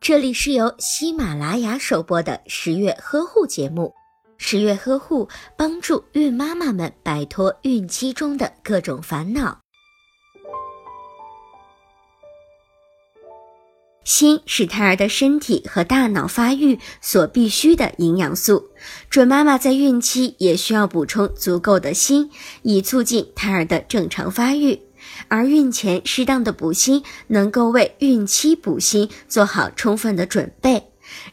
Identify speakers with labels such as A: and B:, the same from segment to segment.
A: 这里是由喜马拉雅首播的十月呵护节目。十月呵护帮助孕妈妈们摆脱孕期中的各种烦恼。锌是胎儿的身体和大脑发育所必需的营养素，准妈妈在孕期也需要补充足够的锌，以促进胎儿的正常发育。而孕前适当的补锌，能够为孕期补锌做好充分的准备。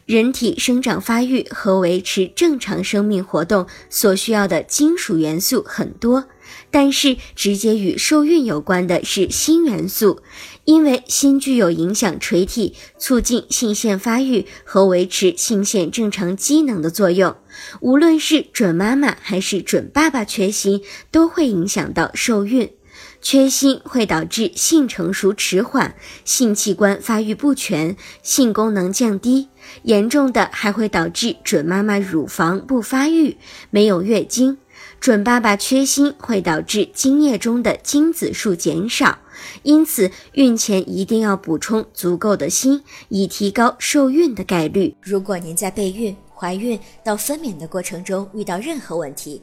A: 人体生长发育和维持正常生命活动所需要的金属元素很多，但是直接与受孕有关的是锌元素，因为锌具有影响垂体、促进性腺发育和维持性腺正常机能的作用。无论是准妈妈还是准爸爸缺锌，都会影响到受孕。缺锌会导致性成熟迟缓、性器官发育不全、性功能降低，严重的还会导致准妈妈乳房不发育、没有月经。准爸爸缺锌会导致精液中的精子数减少，因此孕前一定要补充足够的锌，以提高受孕的概率。
B: 如果您在备孕、怀孕到分娩的过程中遇到任何问题，